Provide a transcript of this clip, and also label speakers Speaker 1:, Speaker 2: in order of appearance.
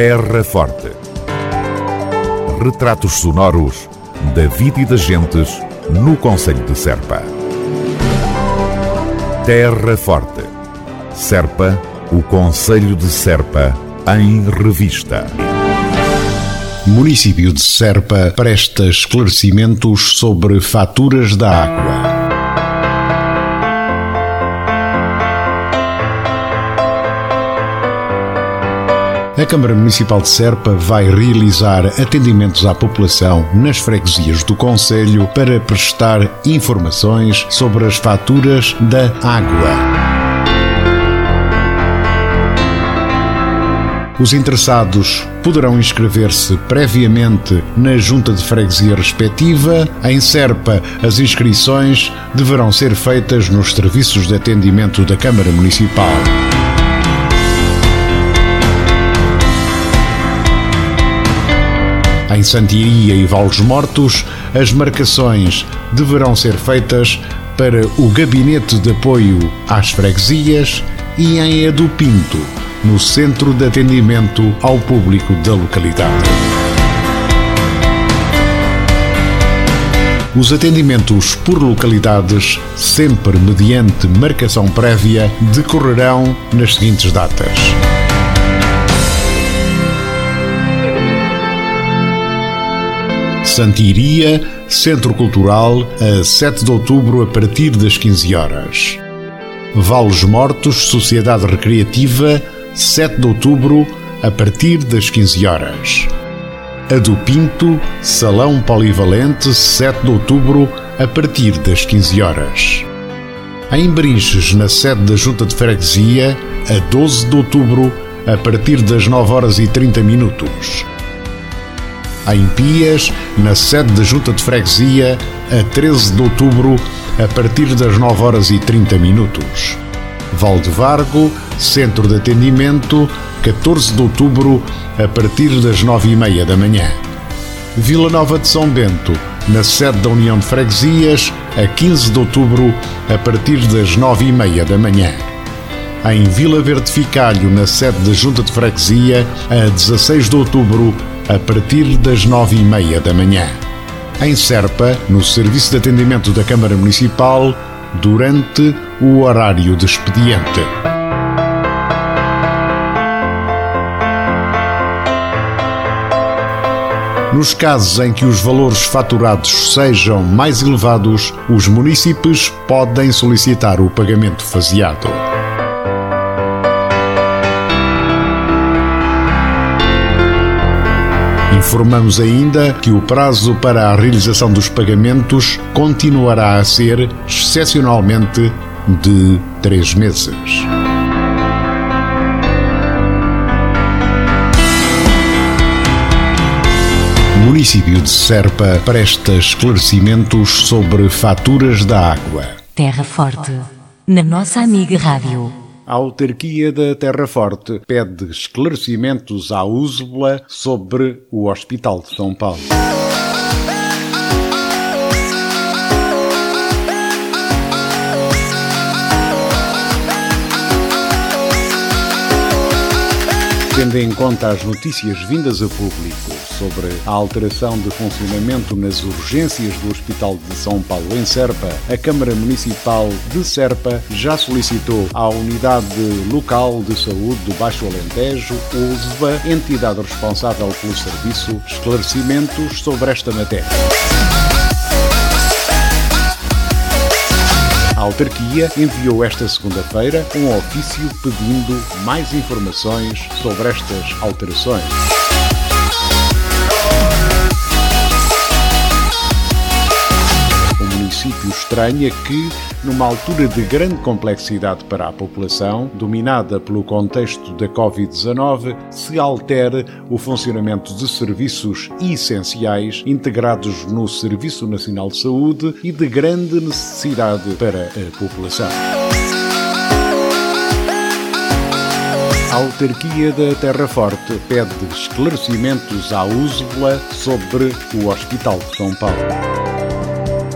Speaker 1: Terra Forte. Retratos sonoros da vida e das gentes no Conselho de Serpa. Terra Forte. Serpa, o Conselho de Serpa, em revista.
Speaker 2: Município de Serpa presta esclarecimentos sobre faturas da água. A Câmara Municipal de Serpa vai realizar atendimentos à população nas freguesias do Conselho para prestar informações sobre as faturas da água. Os interessados poderão inscrever-se previamente na junta de freguesia respectiva. Em Serpa, as inscrições deverão ser feitas nos serviços de atendimento da Câmara Municipal. Em Santiria e Valos Mortos, as marcações deverão ser feitas para o Gabinete de Apoio às Freguesias e em Edu Pinto, no Centro de Atendimento ao Público da localidade. Os atendimentos por localidades, sempre mediante marcação prévia, decorrerão nas seguintes datas. Santiria, Centro Cultural, a 7 de outubro, a partir das 15 horas. Valos Mortos, Sociedade Recreativa, 7 de outubro, a partir das 15 horas. A do Pinto, Salão Polivalente, 7 de outubro, a partir das 15 horas. Em Brinches, na sede da Junta de Freguesia, a 12 de outubro, a partir das 9 horas e 30 minutos em Pias, na sede da Junta de Freguesia, a 13 de outubro, a partir das 9 horas e 30 minutos. Valdevargo, Centro de Atendimento, 14 de outubro, a partir das 9 e meia da manhã. Vila Nova de São Bento, na sede da União de Freguesias, a 15 de outubro, a partir das 9 e meia da manhã. Em Vila Verde Ficalho, na sede da Junta de Freguesia, a 16 de outubro, a partir das nove e meia da manhã. Em Serpa, no Serviço de Atendimento da Câmara Municipal, durante o horário de expediente. Nos casos em que os valores faturados sejam mais elevados, os munícipes podem solicitar o pagamento faseado. Informamos ainda que o prazo para a realização dos pagamentos continuará a ser, excepcionalmente, de três meses. O município de Serpa presta esclarecimentos sobre faturas da água.
Speaker 3: Terra Forte, na nossa amiga Rádio.
Speaker 2: A autarquia da Terra Forte pede esclarecimentos à USBLA sobre o Hospital de São Paulo. Tendo em conta as notícias vindas a público sobre a alteração de funcionamento nas urgências do Hospital de São Paulo em Serpa, a Câmara Municipal de Serpa já solicitou à Unidade Local de Saúde do Baixo Alentejo, USVA, entidade responsável pelo serviço, esclarecimentos sobre esta matéria. A autarquia enviou esta segunda-feira um ofício pedindo mais informações sobre estas alterações. O município estranha que, numa altura de grande complexidade para a população, dominada pelo contexto da Covid-19, se altere o funcionamento de serviços essenciais integrados no Serviço Nacional de Saúde e de grande necessidade para a população. A autarquia da Terra Forte pede esclarecimentos à USBLA sobre o Hospital de São Paulo.